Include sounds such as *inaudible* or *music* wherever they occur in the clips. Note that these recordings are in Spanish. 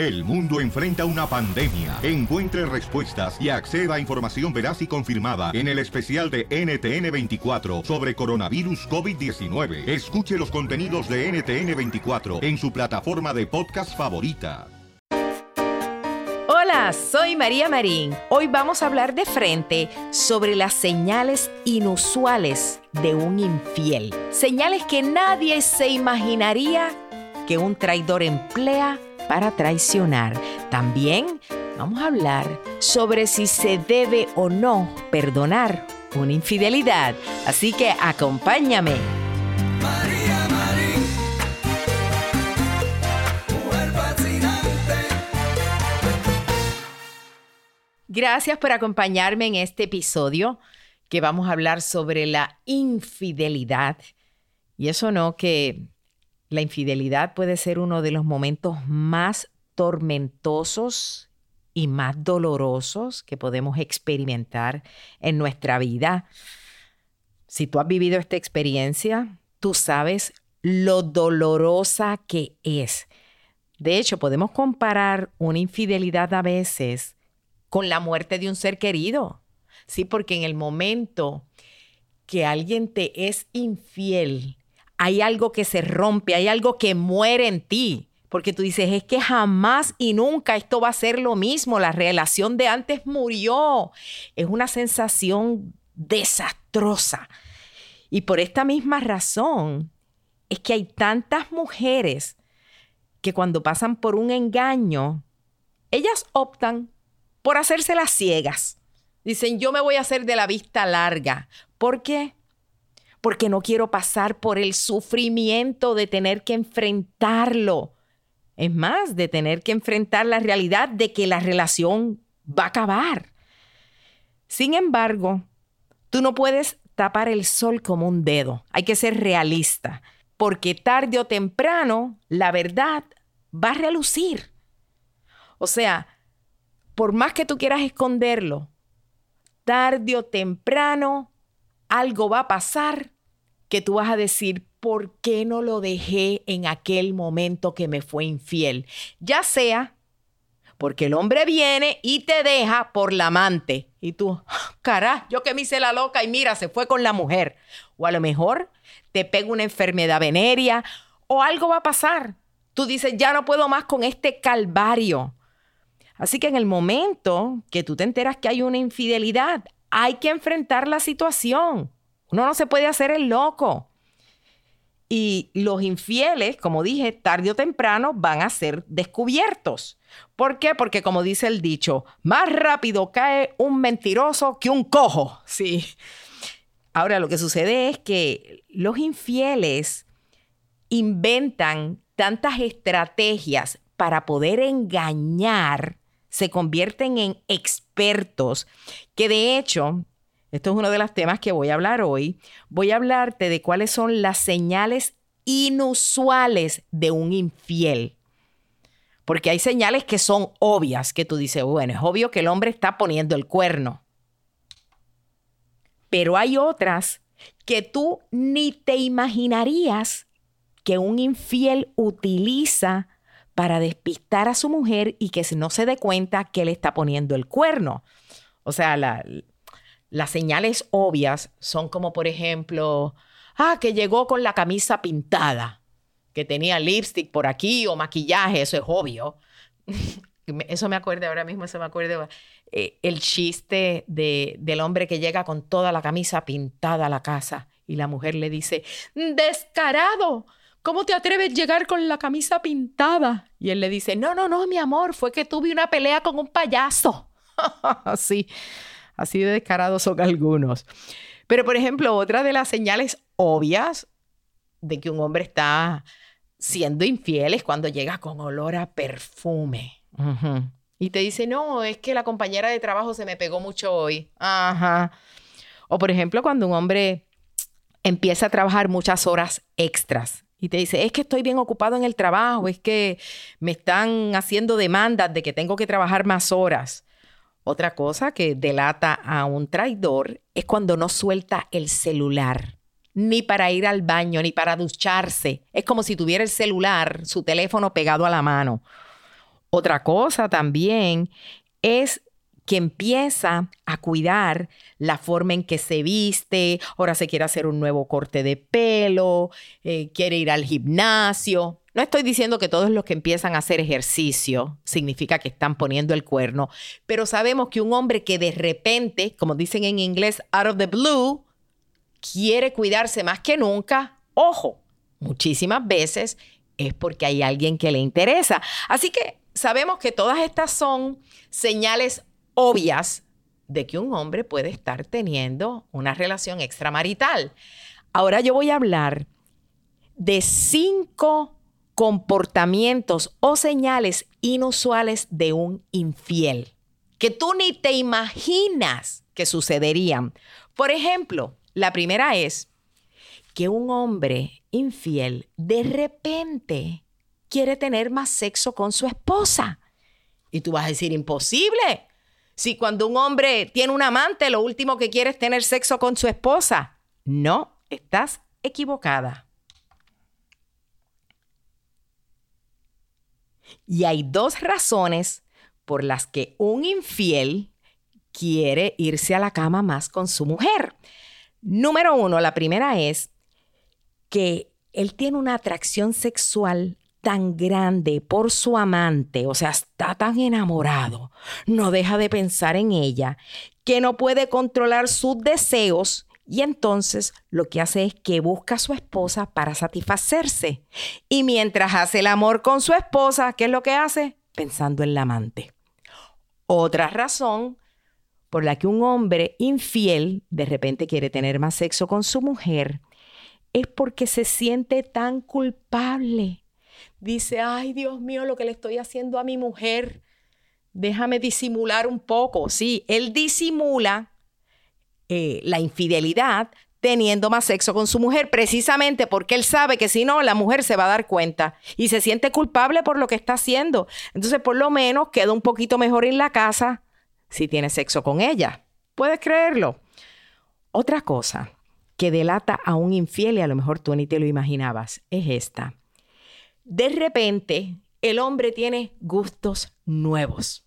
El mundo enfrenta una pandemia. Encuentre respuestas y acceda a información veraz y confirmada en el especial de NTN24 sobre coronavirus COVID-19. Escuche los contenidos de NTN24 en su plataforma de podcast favorita. Hola, soy María Marín. Hoy vamos a hablar de frente sobre las señales inusuales de un infiel. Señales que nadie se imaginaría que un traidor emplea para traicionar. También vamos a hablar sobre si se debe o no perdonar una infidelidad. Así que acompáñame. María Marín, Gracias por acompañarme en este episodio que vamos a hablar sobre la infidelidad. Y eso no que la infidelidad puede ser uno de los momentos más tormentosos y más dolorosos que podemos experimentar en nuestra vida. Si tú has vivido esta experiencia, tú sabes lo dolorosa que es. De hecho, podemos comparar una infidelidad a veces con la muerte de un ser querido. Sí, porque en el momento que alguien te es infiel, hay algo que se rompe, hay algo que muere en ti. Porque tú dices, es que jamás y nunca esto va a ser lo mismo. La relación de antes murió. Es una sensación desastrosa. Y por esta misma razón es que hay tantas mujeres que cuando pasan por un engaño, ellas optan por hacerse las ciegas. Dicen, yo me voy a hacer de la vista larga. ¿Por qué? Porque no quiero pasar por el sufrimiento de tener que enfrentarlo. Es más, de tener que enfrentar la realidad de que la relación va a acabar. Sin embargo, tú no puedes tapar el sol como un dedo. Hay que ser realista, porque tarde o temprano la verdad va a relucir. O sea, por más que tú quieras esconderlo, tarde o temprano algo va a pasar que tú vas a decir, ¿por qué no lo dejé en aquel momento que me fue infiel? Ya sea porque el hombre viene y te deja por la amante. Y tú, carajo, yo que me hice la loca y mira, se fue con la mujer. O a lo mejor te pega una enfermedad venérea o algo va a pasar. Tú dices, ya no puedo más con este calvario. Así que en el momento que tú te enteras que hay una infidelidad, hay que enfrentar la situación. Uno no se puede hacer el loco. Y los infieles, como dije, tarde o temprano van a ser descubiertos. ¿Por qué? Porque como dice el dicho, más rápido cae un mentiroso que un cojo. *laughs* Sí. Ahora, lo que sucede es que los infieles inventan tantas estrategias para poder engañar se convierten en expertos, que de hecho, esto es uno de los temas que voy a hablar hoy, voy a hablarte de cuáles son las señales inusuales de un infiel. Porque hay señales que son obvias, que tú dices, bueno, es obvio que el hombre está poniendo el cuerno. Pero hay otras que tú ni te imaginarías que un infiel utiliza para despistar a su mujer y que no se dé cuenta que le está poniendo el cuerno. O sea, las señales obvias son como, por ejemplo, ah, que llegó con la camisa pintada, que tenía lipstick por aquí o maquillaje, eso es obvio. *laughs* eso me acuerdo ahora mismo, eso me acuerdo eh, el chiste de, del hombre que llega con toda la camisa pintada a la casa y la mujer le dice, descarado, ¿Cómo te atreves a llegar con la camisa pintada? Y él le dice, no, no, no, mi amor, fue que tuve una pelea con un payaso. *laughs* así, así de descarados son algunos. Pero, por ejemplo, otra de las señales obvias de que un hombre está siendo infiel es cuando llega con olor a perfume. Y te dice, no, es que la compañera de trabajo se me pegó mucho hoy. Ajá. O, por ejemplo, cuando un hombre empieza a trabajar muchas horas extras y te dice, es que estoy bien ocupado en el trabajo, es que me están haciendo demandas de que tengo que trabajar más horas. Otra cosa que delata a un traidor es cuando no suelta el celular, ni para ir al baño, ni para ducharse. Es como si tuviera el celular, su teléfono pegado a la mano. Otra cosa también es que empieza a cuidar la forma en que se viste, ahora se quiere hacer un nuevo corte de pelo, eh, quiere ir al gimnasio. No estoy diciendo que todos los que empiezan a hacer ejercicio significa que están poniendo el cuerno, pero sabemos que un hombre que de repente, como dicen en inglés, out of the blue, quiere cuidarse más que nunca, ojo, muchísimas veces es porque hay alguien que le interesa. Así que sabemos que todas estas son señales obvias de que un hombre puede estar teniendo una relación extramarital. Ahora yo voy a hablar de cinco comportamientos o señales inusuales de un infiel que tú ni te imaginas que sucederían. Por ejemplo, la primera es que un hombre infiel de repente quiere tener más sexo con su esposa. Y tú vas a decir, imposible. Si cuando un hombre tiene un amante, lo último que quiere es tener sexo con su esposa. No, estás equivocada. Y hay dos razones por las que un infiel quiere irse a la cama más con su mujer. Número uno, la primera es que él tiene una atracción sexual tan grande por su amante, o sea, está tan enamorado, no deja de pensar en ella, que no puede controlar sus deseos y entonces lo que hace es que busca a su esposa para satisfacerse. Y mientras hace el amor con su esposa, ¿qué es lo que hace? Pensando en la amante. Otra razón por la que un hombre infiel de repente quiere tener más sexo con su mujer es porque se siente tan culpable dice, ay Dios mío, lo que le estoy haciendo a mi mujer, déjame disimular un poco. Sí, él disimula eh, la infidelidad teniendo más sexo con su mujer, precisamente porque él sabe que si no, la mujer se va a dar cuenta y se siente culpable por lo que está haciendo. Entonces, por lo menos queda un poquito mejor en la casa si tiene sexo con ella. ¿Puedes creerlo? Otra cosa que delata a un infiel y a lo mejor tú ni te lo imaginabas es esta de repente el hombre tiene gustos nuevos.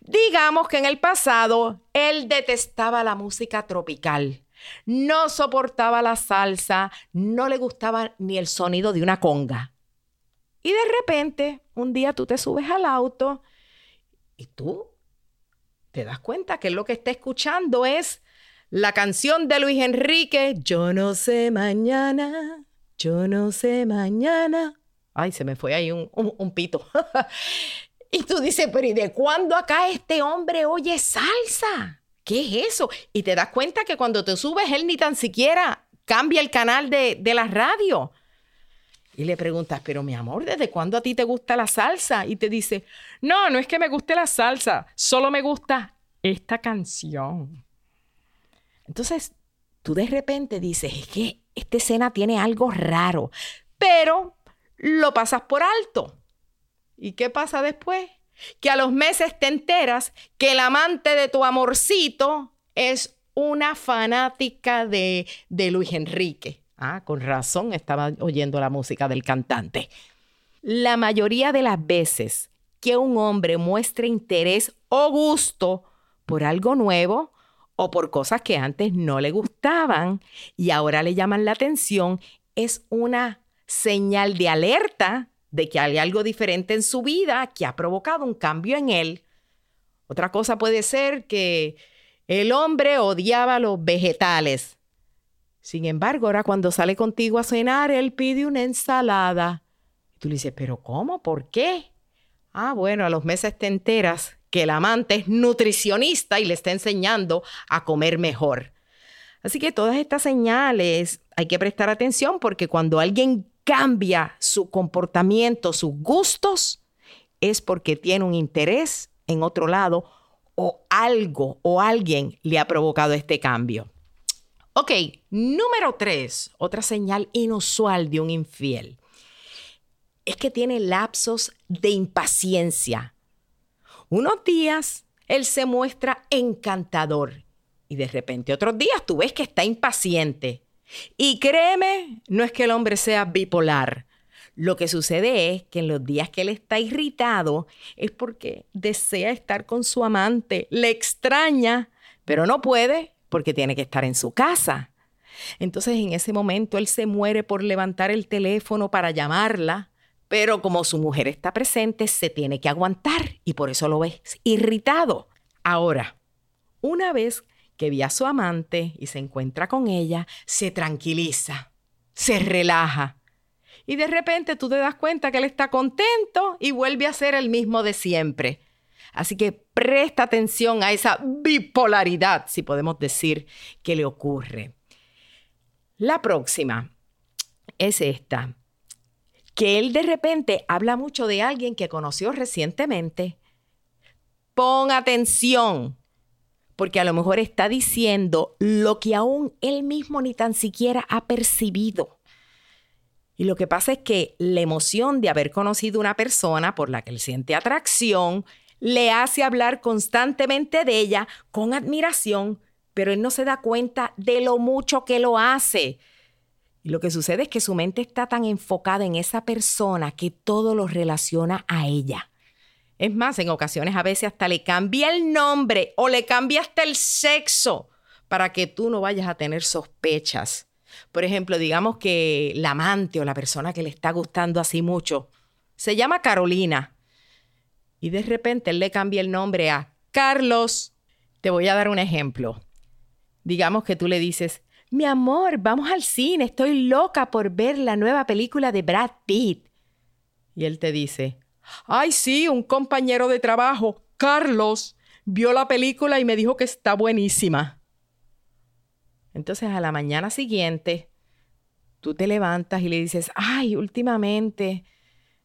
Digamos que en el pasado él detestaba la música tropical, no soportaba la salsa, no le gustaba ni el sonido de una conga. Y de repente, un día tú te subes al auto y tú te das cuenta que lo que está escuchando es la canción de Luis Enrique, Yo no sé mañana, yo no sé mañana. Ay, se me fue ahí un, pito. *laughs* y tú dices, pero ¿y de cuándo acá este hombre oye salsa? ¿Qué es eso? Y te das cuenta que cuando te subes, él ni tan siquiera cambia el canal de, de la radio. Y le preguntas, pero mi amor, ¿desde cuándo a ti te gusta la salsa? Y te dice, no, no es que me guste la salsa, solo me gusta esta canción. Entonces, tú de repente dices, es que esta escena tiene algo raro, pero lo pasas por alto. ¿Y qué pasa después? Que a los meses te enteras que el amante de tu amorcito es una fanática de, de Luis Enrique. Ah, con razón estaba oyendo la música del cantante. La mayoría de las veces que un hombre muestre interés o gusto por algo nuevo o por cosas que antes no le gustaban y ahora le llaman la atención, es una señal de alerta de que hay algo diferente en su vida que ha provocado un cambio en él. Otra cosa puede ser que el hombre odiaba los vegetales. Sin embargo, ahora cuando sale contigo a cenar, él pide una ensalada. Y tú le dices, pero ¿cómo? ¿Por qué? Ah, bueno, a los meses te enteras que el amante es nutricionista y le está enseñando a comer mejor. Así que todas estas señales hay que prestar atención porque cuando alguien cambia su comportamiento, sus gustos, es porque tiene un interés en otro lado o algo o alguien le ha provocado este cambio. Ok, número tres, otra señal inusual de un infiel, es que tiene lapsos de impaciencia. Unos días él se muestra encantador y de repente otros días tú ves que está impaciente. Y créeme, no es que el hombre sea bipolar. Lo que sucede es que en los días que él está irritado es porque desea estar con su amante, le extraña, pero no puede porque tiene que estar en su casa. Entonces en ese momento él se muere por levantar el teléfono para llamarla, pero como su mujer está presente, se tiene que aguantar y por eso lo ves irritado. Ahora, una vez que vi a su amante y se encuentra con ella, se tranquiliza, se relaja y de repente tú te das cuenta que él está contento y vuelve a ser el mismo de siempre. Así que presta atención a esa bipolaridad, si podemos decir, que le ocurre. La próxima es esta, que él de repente habla mucho de alguien que conoció recientemente. Pon atención, porque a lo mejor está diciendo lo que aún él mismo ni tan siquiera ha percibido. Y lo que pasa es que la emoción de haber conocido una persona por la que él siente atracción le hace hablar constantemente de ella con admiración, pero él no se da cuenta de lo mucho que lo hace. Y lo que sucede es que su mente está tan enfocada en esa persona que todo lo relaciona a ella. Es más, en ocasiones a veces hasta le cambia el nombre o le cambia hasta el sexo para que tú no vayas a tener sospechas. Por ejemplo, digamos que la amante o la persona que le está gustando así mucho se llama Carolina y de repente él le cambia el nombre a Carlos. Te voy a dar un ejemplo. Digamos que tú le dices, mi amor, vamos al cine, estoy loca por ver la nueva película de Brad Pitt. Y él te dice, ay sí, un compañero de trabajo, Carlos, vio la película y me dijo que está buenísima. Entonces a la mañana siguiente, tú te levantas y le dices, ay, últimamente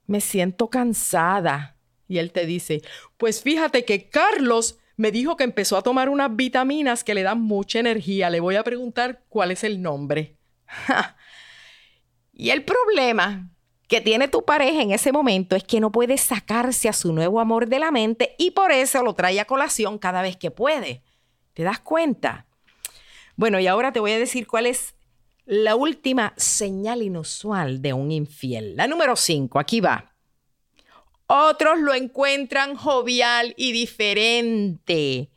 me siento cansada. Y él te dice, pues fíjate que Carlos me dijo que empezó a tomar unas vitaminas que le dan mucha energía. Le voy a preguntar cuál es el nombre. y el problema que tiene tu pareja en ese momento es que no puede sacarse a su nuevo amor de la mente y por eso lo trae a colación cada vez que puede. ¿Te das cuenta? Bueno, y ahora te voy a decir cuál es la última señal inusual de un infiel. La número 5, aquí va. Otros lo encuentran jovial y diferente.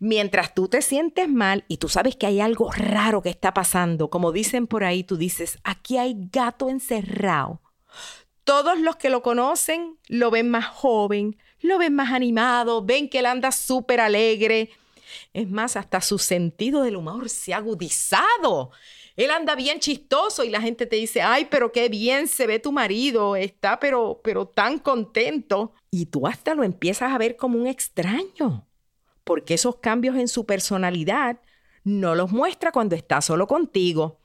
Mientras tú te sientes mal y tú sabes que hay algo raro que está pasando, como dicen por ahí, tú dices, aquí hay gato encerrado. Todos los que lo conocen lo ven más joven, lo ven más animado, ven que él anda súper alegre, es más, hasta su sentido del humor se ha agudizado. Él anda bien chistoso y la gente te dice, ay, pero qué bien se ve tu marido, está pero, pero tan contento. Y tú hasta lo empiezas a ver como un extraño, porque esos cambios en su personalidad no los muestra cuando está solo contigo.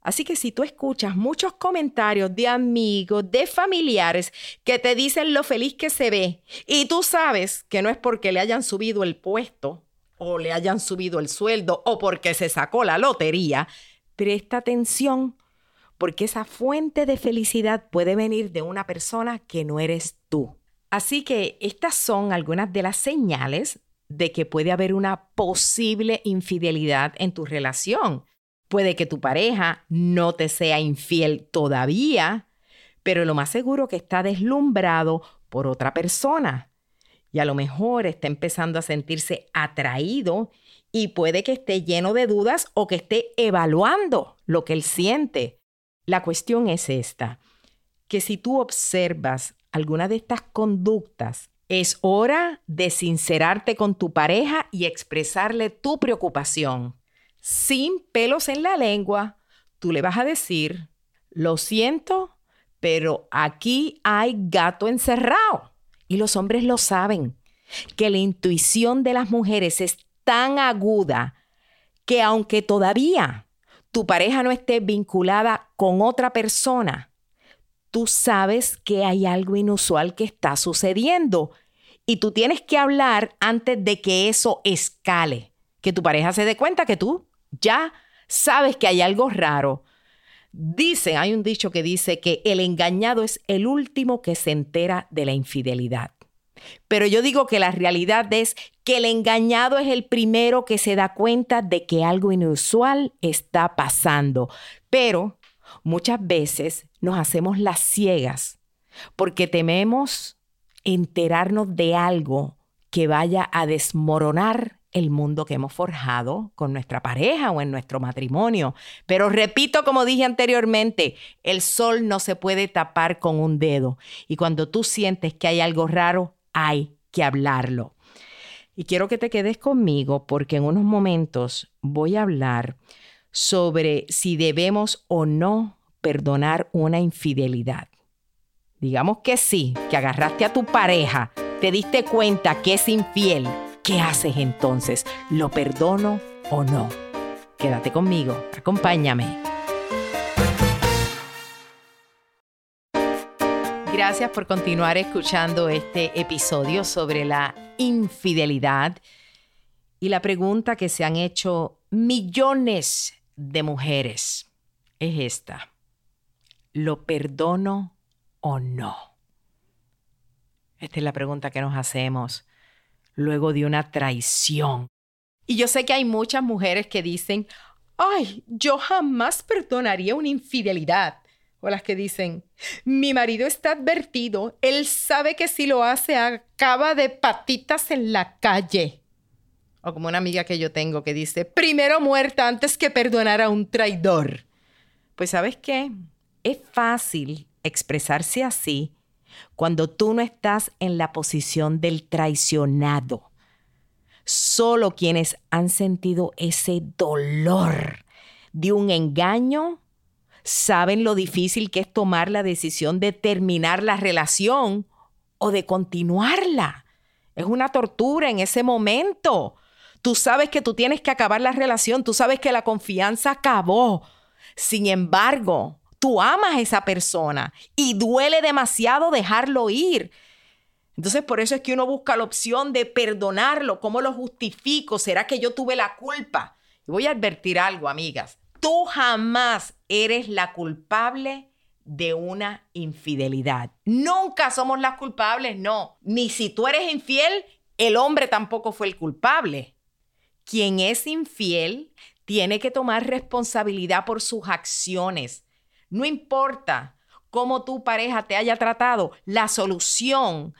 Así que si tú escuchas muchos comentarios de amigos, de familiares que te dicen lo feliz que se ve y tú sabes que no es porque le hayan subido el puesto o le hayan subido el sueldo o porque se sacó la lotería, presta atención porque esa fuente de felicidad puede venir de una persona que no eres tú. Así que estas son algunas de las señales de que puede haber una posible infidelidad en tu relación. Puede que tu pareja no te sea infiel todavía, pero lo más seguro que está deslumbrado por otra persona y a lo mejor está empezando a sentirse atraído y puede que esté lleno de dudas o que esté evaluando lo que él siente. La cuestión es esta, que si tú observas alguna de estas conductas, es hora de sincerarte con tu pareja y expresarle tu preocupación. Sin pelos en la lengua, tú le vas a decir, lo siento, pero aquí hay gato encerrado. Y los hombres lo saben, que la intuición de las mujeres es tan aguda que aunque todavía tu pareja no esté vinculada con otra persona, tú sabes que hay algo inusual que está sucediendo y tú tienes que hablar antes de que eso escale, que tu pareja se dé cuenta que tú ya sabes que hay algo raro. Dicen, hay un dicho que dice que el engañado es el último que se entera de la infidelidad. Pero yo digo que la realidad es que el engañado es el primero que se da cuenta de que algo inusual está pasando. Pero muchas veces nos hacemos las ciegas porque tememos enterarnos de algo que vaya a desmoronar el mundo que hemos forjado con nuestra pareja o en nuestro matrimonio. Pero repito, como dije anteriormente, el sol no se puede tapar con un dedo. Y cuando tú sientes que hay algo raro, hay que hablarlo. Y quiero que te quedes conmigo porque en unos momentos voy a hablar sobre si debemos o no perdonar una infidelidad. Digamos que sí, que agarraste a tu pareja, te diste cuenta que es infiel ¿Qué haces entonces? ¿Lo perdono o no? Quédate conmigo, acompáñame. Gracias por continuar escuchando este episodio sobre la infidelidad y la pregunta que se han hecho millones de mujeres es esta. ¿Lo perdono o no? Esta es la pregunta que nos hacemos luego de una traición. Y yo sé que hay muchas mujeres que dicen, ay, yo jamás perdonaría una infidelidad. O las que dicen, mi marido está advertido, él sabe que si lo hace acaba de patitas en la calle. O como una amiga que yo tengo que dice, primero muerta antes que perdonar a un traidor. Pues sabes qué, es fácil expresarse así cuando tú no estás en la posición del traicionado. Solo quienes han sentido ese dolor de un engaño saben lo difícil que es tomar la decisión de terminar la relación o de continuarla. Es una tortura en ese momento. Tú sabes que tú tienes que acabar la relación, tú sabes que la confianza acabó. Sin embargo, tú amas a esa persona y duele demasiado dejarlo ir. Entonces, por eso es que uno busca la opción de perdonarlo. ¿Cómo lo justifico? ¿Será que yo tuve la culpa? Voy a advertir algo, amigas. Tú jamás eres la culpable de una infidelidad. Nunca somos las culpables, no. Ni si tú eres infiel, el hombre tampoco fue el culpable. Quien es infiel tiene que tomar responsabilidad por sus acciones. No importa cómo tu pareja te haya tratado, la solución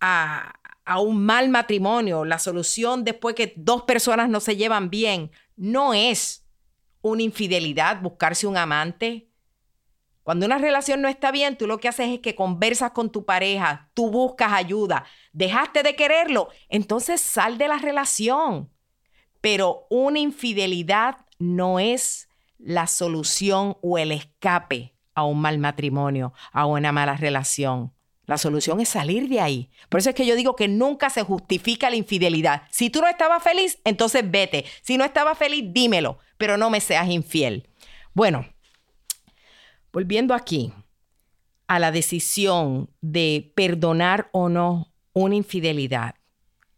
a, un mal matrimonio, la solución después que dos personas no se llevan bien, no es una infidelidad, buscarse un amante. Cuando una relación no está bien, tú lo que haces es que conversas con tu pareja, tú buscas ayuda, dejaste de quererlo, entonces sal de la relación. Pero una infidelidad no es la solución o el escape a un mal matrimonio, a una mala relación. La solución es salir de ahí. Por eso es que yo digo que nunca se justifica la infidelidad. Si tú no estabas feliz, entonces vete. Si no estabas feliz, dímelo, pero no me seas infiel. Bueno, volviendo aquí a la decisión de perdonar o no una infidelidad.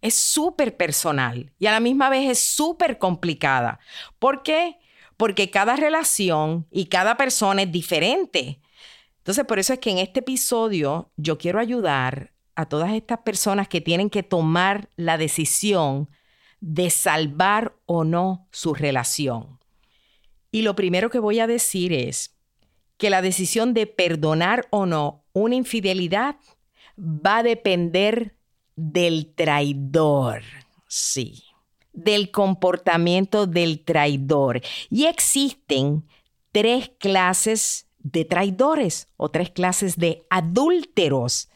Es súper personal y a la misma vez es súper complicada. ¿Por qué? Porque cada relación y cada persona es diferente. Entonces, por eso es que en este episodio yo quiero ayudar a todas estas personas que tienen que tomar la decisión de salvar o no su relación. Y lo primero que voy a decir es que la decisión de perdonar o no una infidelidad va a depender del traidor. Sí del comportamiento del traidor. Y existen tres clases de traidores o tres clases de adúlteros.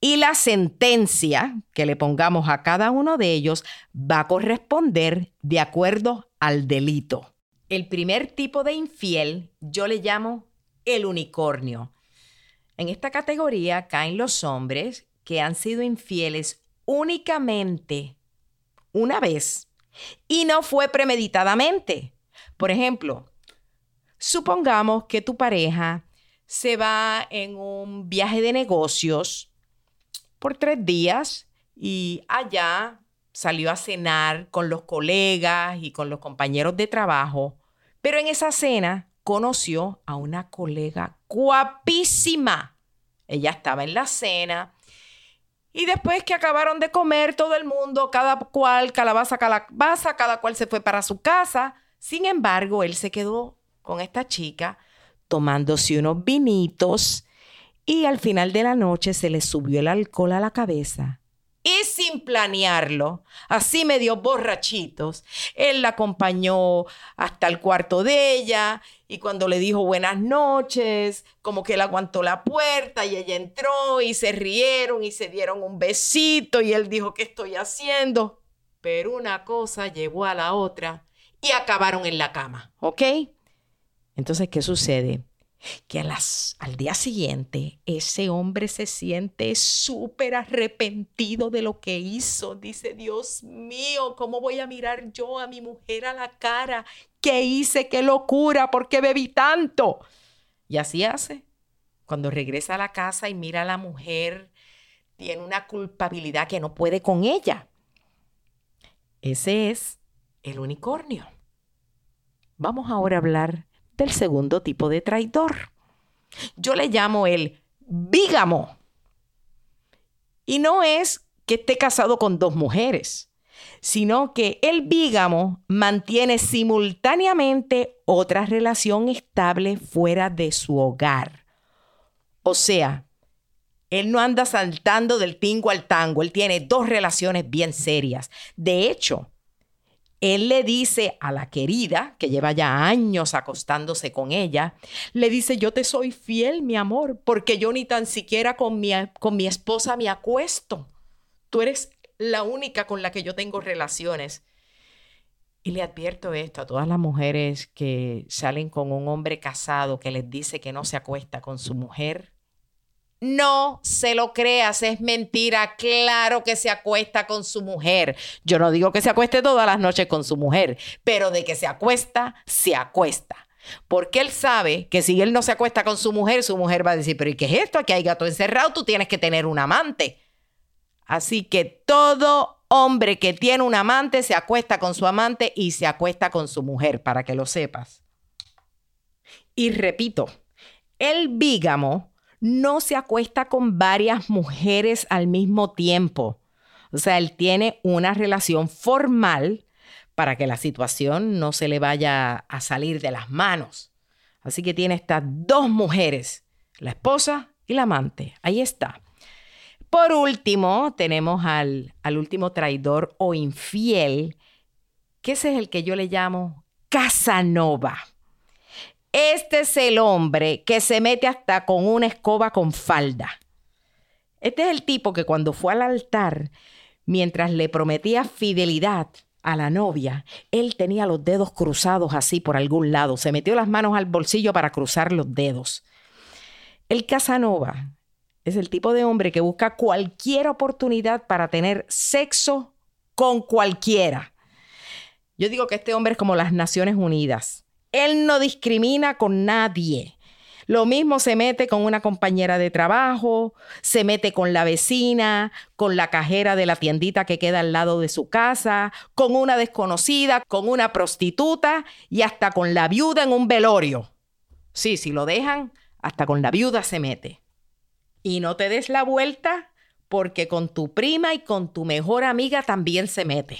Y la sentencia que le pongamos a cada uno de ellos va a corresponder de acuerdo al delito. El primer tipo de infiel yo le llamo el unicornio. En esta categoría caen los hombres que han sido infieles únicamente una vez y no fue premeditadamente. Por ejemplo, supongamos que tu pareja se va en un viaje de negocios por tres días y allá salió a cenar con los colegas y con los compañeros de trabajo, pero en esa cena conoció a una colega guapísima. Ella estaba en la cena y después que acabaron de comer todo el mundo, cada cual calabaza, calabaza, cada cual se fue para su casa. Sin embargo, él se quedó con esta chica tomándose unos vinitos y al final de la noche se le subió el alcohol a la cabeza. Y sin planearlo, así medio borrachitos, él la acompañó hasta el cuarto de ella y cuando le dijo buenas noches, como que él aguantó la puerta y ella entró y se rieron y se dieron un besito y él dijo, ¿qué estoy haciendo? Pero una cosa llegó a la otra y acabaron en la cama, ¿ok? Entonces, ¿qué sucede? Que al día siguiente ese hombre se siente súper arrepentido de lo que hizo. Dice, Dios mío, ¿cómo voy a mirar yo a mi mujer a la cara? ¿Qué hice? ¿Qué locura? ¿Por qué bebí tanto? Y así hace. Cuando regresa a la casa y mira a la mujer, tiene una culpabilidad que no puede con ella. Ese es el unicornio. Vamos ahora a hablar del segundo tipo de traidor. Yo le llamo el bígamo. Y no es que esté casado con dos mujeres, sino que el bígamo mantiene simultáneamente otra relación estable fuera de su hogar. O sea, él no anda saltando del tingo al tango, él tiene dos relaciones bien serias. De hecho, él le dice a la querida, que lleva ya años acostándose con ella, le dice, yo te soy fiel, mi amor, porque yo ni tan siquiera con mi, con mi esposa me acuesto. Tú eres la única con la que yo tengo relaciones. Y le advierto esto a todas las mujeres que salen con un hombre casado que les dice que no se acuesta con su mujer no se lo creas, es mentira. Claro que se acuesta con su mujer. Yo no digo que se acueste todas las noches con su mujer, pero de que se acuesta, se acuesta. Porque él sabe que si él no se acuesta con su mujer, su mujer va a decir, pero ¿y qué es esto? Aquí hay gato encerrado, tú tienes que tener un amante. Así que todo hombre que tiene un amante se acuesta con su amante y se acuesta con su mujer, para que lo sepas. Y repito, el bígamo no se acuesta con varias mujeres al mismo tiempo. O sea, él tiene una relación formal para que la situación no se le vaya a salir de las manos. Así que tiene estas dos mujeres, la esposa y la amante. Ahí está. Por último, tenemos al, al último traidor o infiel, que ese es el que yo le llamo Casanova. Este es el hombre que se mete hasta con una escoba con falda. Este es el tipo que cuando fue al altar, mientras le prometía fidelidad a la novia, él tenía los dedos cruzados así por algún lado, se metió las manos al bolsillo para cruzar los dedos. El Casanova es el tipo de hombre que busca cualquier oportunidad para tener sexo con cualquiera. Yo digo que este hombre es como las Naciones Unidas. Él no discrimina con nadie. Lo mismo se mete con una compañera de trabajo, se mete con la vecina, con la cajera de la tiendita que queda al lado de su casa, con una desconocida, con una prostituta y hasta con la viuda en un velorio. Sí, si lo dejan, hasta con la viuda se mete. Y no te des la vuelta porque con tu prima y con tu mejor amiga también se mete.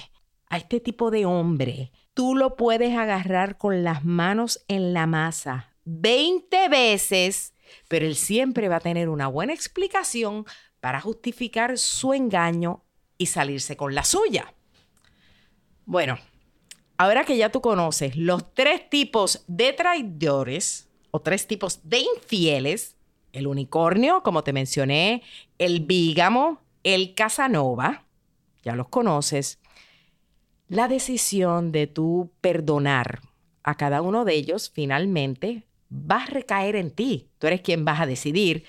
A este tipo de hombre tú lo puedes agarrar con las manos en la masa 20 veces, pero él siempre va a tener una buena explicación para justificar su engaño y salirse con la suya. Bueno, ahora que ya tú conoces los tres tipos de traidores o tres tipos de infieles, el unicornio, como te mencioné, el bígamo, el casanova, ya los conoces, la decisión de tú perdonar a cada uno de ellos finalmente va a recaer en ti. Tú eres quien vas a decidir.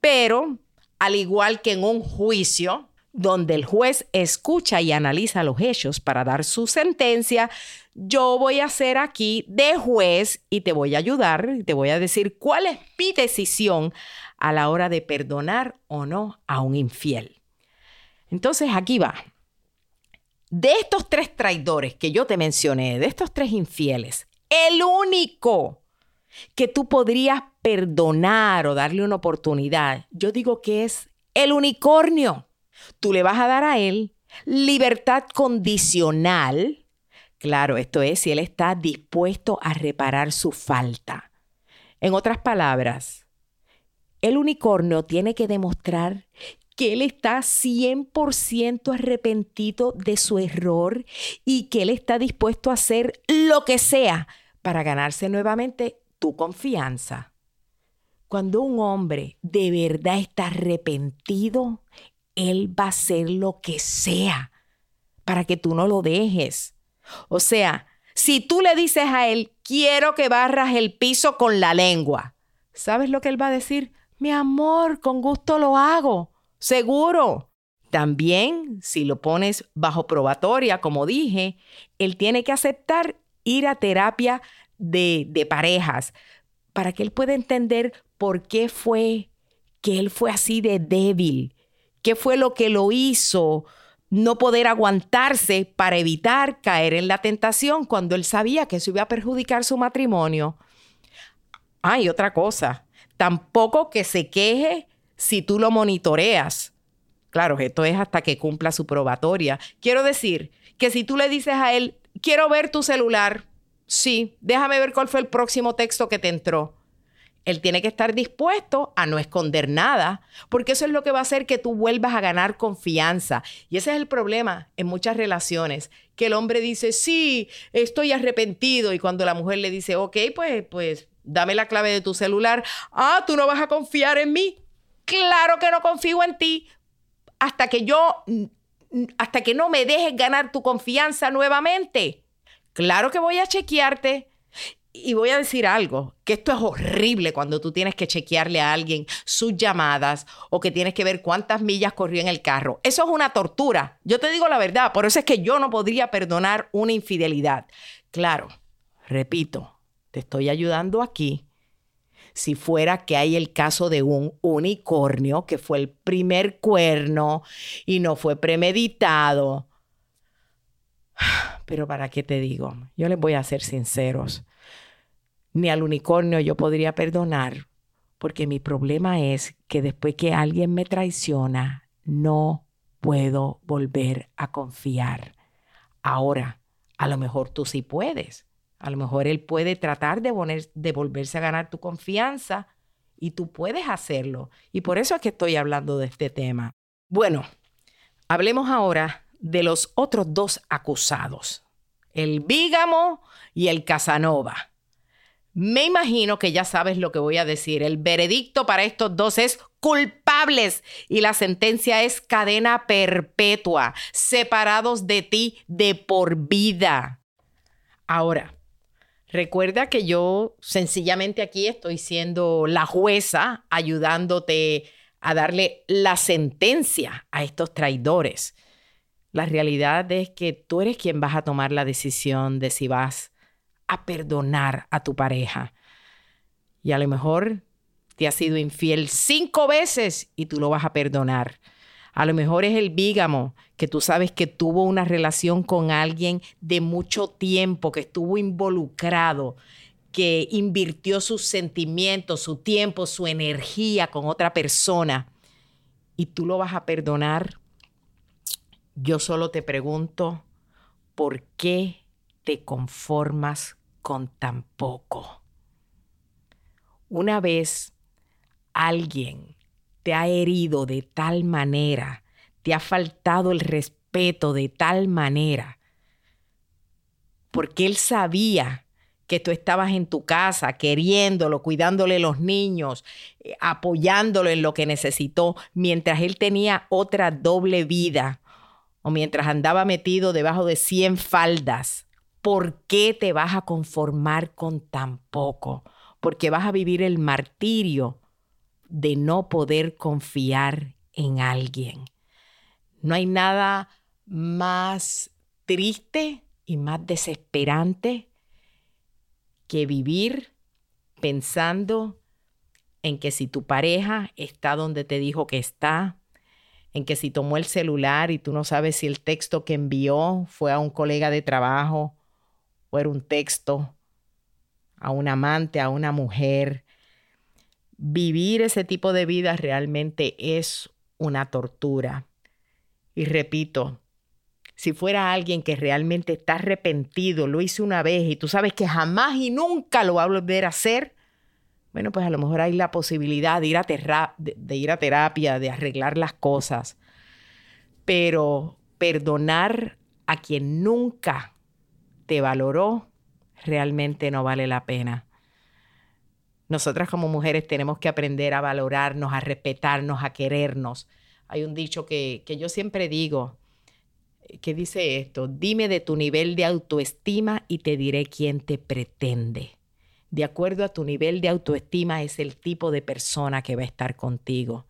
Pero, al igual que en un juicio, donde el juez escucha y analiza los hechos para dar su sentencia, yo voy a ser aquí de juez y te voy a ayudar y te voy a decir cuál es mi decisión a la hora de perdonar o no a un infiel. Entonces aquí va. De estos tres traidores que yo te mencioné, de estos tres infieles, el único que tú podrías perdonar o darle una oportunidad, yo digo que es el unicornio. Tú le vas a dar a él libertad condicional. Claro, esto es si él está dispuesto a reparar su falta. En otras palabras, el unicornio tiene que demostrar que él está 100% arrepentido de su error y que él está dispuesto a hacer lo que sea para ganarse nuevamente tu confianza. Cuando un hombre de verdad está arrepentido, él va a hacer lo que sea para que tú no lo dejes. O sea, si tú le dices a él, quiero que barras el piso con la lengua, ¿sabes lo que él va a decir? Mi amor, con gusto lo hago, seguro. También, si lo pones bajo probatoria, como dije, él tiene que aceptar ir a terapia de, de parejas para que él pueda entender por qué fue que él fue así de débil, qué fue lo que lo hizo no poder aguantarse para evitar caer en la tentación cuando él sabía que eso iba a perjudicar su matrimonio. Hay otra cosa, tampoco que se queje si tú lo monitoreas. Claro, esto es hasta que cumpla su probatoria. Quiero decir que si tú le dices a él, quiero ver tu celular, sí, déjame ver cuál fue el próximo texto que te entró. Él tiene que estar dispuesto a no esconder nada, porque eso es lo que va a hacer que tú vuelvas a ganar confianza. Y ese es el problema en muchas relaciones, que el hombre dice, sí, estoy arrepentido, y cuando la mujer le dice, ok, pues, pues, dame la clave de tu celular, ah, tú no vas a confiar en mí. Claro que no confío en ti hasta que yo, hasta que no me dejes ganar tu confianza nuevamente. Claro que voy a chequearte y voy a decir algo, que esto es horrible cuando tú tienes que chequearle a alguien sus llamadas o que tienes que ver cuántas millas corrió en el carro. Eso es una tortura. Yo te digo la verdad, por eso es que yo no podría perdonar una infidelidad. Claro, repito, te estoy ayudando aquí. Si fuera que hay el caso de un unicornio, que fue el primer cuerno y no fue premeditado. *sighs* Pero para qué te digo, yo les voy a ser sinceros ni al unicornio yo podría perdonar, porque mi problema es que después que alguien me traiciona, no puedo volver a confiar. Ahora, a lo mejor tú sí puedes. A lo mejor él puede tratar de, volverse a ganar tu confianza y tú puedes hacerlo. Y por eso es que estoy hablando de este tema. Bueno, hablemos ahora de los otros dos acusados, el Bígamo y el Casanova. Me imagino que ya sabes lo que voy a decir. El veredicto para estos dos es culpables y la sentencia es cadena perpetua, separados de ti de por vida. Ahora, recuerda que yo sencillamente aquí estoy siendo la jueza ayudándote a darle la sentencia a estos traidores. La realidad es que tú eres quien vas a tomar la decisión de si vas a perdonar a tu pareja. Y a lo mejor te ha sido infiel cinco veces y tú lo vas a perdonar. A lo mejor es el bígamo, que tú sabes que tuvo una relación con alguien de mucho tiempo, que estuvo involucrado, que invirtió sus sentimientos, su tiempo, su energía con otra persona. Y tú lo vas a perdonar. Yo solo te pregunto, ¿por qué te conformas con tan poco. Una vez alguien te ha herido de tal manera, te ha faltado el respeto de tal manera, porque él sabía que tú estabas en tu casa queriéndolo, cuidándole los niños, eh, apoyándolo en lo que necesitó, mientras él tenía otra doble vida o mientras andaba metido debajo de 100 faldas ¿por qué te vas a conformar con tan poco? Porque vas a vivir el martirio de no poder confiar en alguien. No hay nada más triste y más desesperante que vivir pensando en que si tu pareja está donde te dijo que está, en que si tomó el celular y tú no sabes si el texto que envió fue a un colega de trabajo o era un texto a un amante, a una mujer. Vivir ese tipo de vida realmente es una tortura. Y repito, si fuera alguien que realmente está arrepentido, lo hizo una vez y tú sabes que jamás y nunca lo va a volver a hacer, bueno, pues a lo mejor hay la posibilidad de ir a, de ir a terapia, de arreglar las cosas. Pero perdonar a quien nunca te valoró realmente no vale la pena. Nosotras como mujeres tenemos que aprender a valorarnos, a respetarnos, a querernos. Hay un dicho que, yo siempre digo, que dice esto, dime de tu nivel de autoestima y te diré quién te pretende. De acuerdo a tu nivel de autoestima es el tipo de persona que va a estar contigo.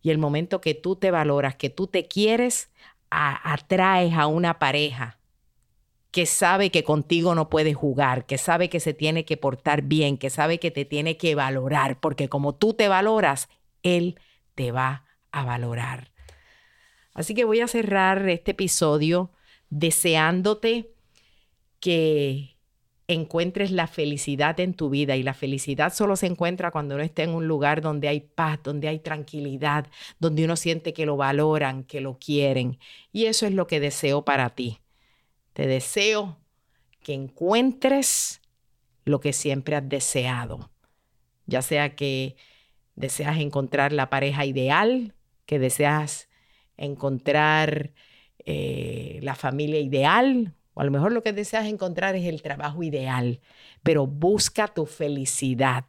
Y el momento que tú te valoras, que tú te quieres, atraes a una pareja que sabe que contigo no puede jugar, que sabe que se tiene que portar bien, que sabe que te tiene que valorar, porque como tú te valoras, él te va a valorar. Así que voy a cerrar este episodio deseándote que encuentres la felicidad en tu vida y la felicidad solo se encuentra cuando uno está en un lugar donde hay paz, donde hay tranquilidad, donde uno siente que lo valoran, que lo quieren. Y eso es lo que deseo para ti. Te deseo que encuentres lo que siempre has deseado, ya sea que deseas encontrar la pareja ideal, que deseas encontrar eh, la familia ideal, o a lo mejor lo que deseas encontrar es el trabajo ideal, pero busca tu felicidad.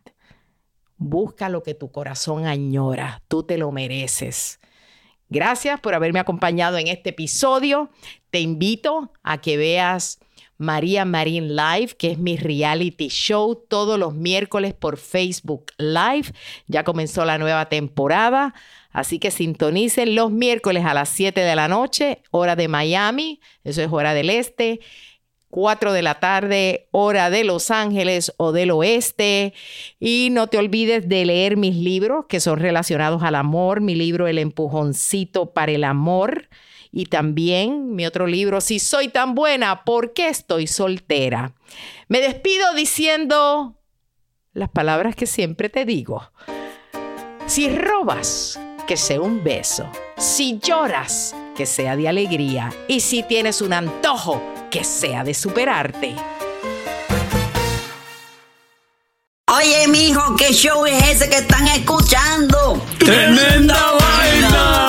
Busca lo que tu corazón añora, tú te lo mereces. Gracias por haberme acompañado en este episodio. Te invito a que veas María Marín Live, que es mi reality show todos los miércoles por Facebook Live. Ya comenzó la nueva temporada, así que sintonicen los miércoles a las 7 de la noche, hora de Miami, eso es hora del este. 4 de la tarde, hora de Los Ángeles o del oeste. Y no te olvides de leer mis libros que son relacionados al amor, mi libro El empujoncito para el amor y también mi otro libro, Si soy tan buena, ¿por qué estoy soltera? Me despido diciendo las palabras que siempre te digo. Si robas, que sea un beso. Si lloras, que sea de alegría. Y si tienes un antojo, que sea de superarte. Oye, mijo, ¿qué show es ese que están escuchando? ¡Tremenda vaina!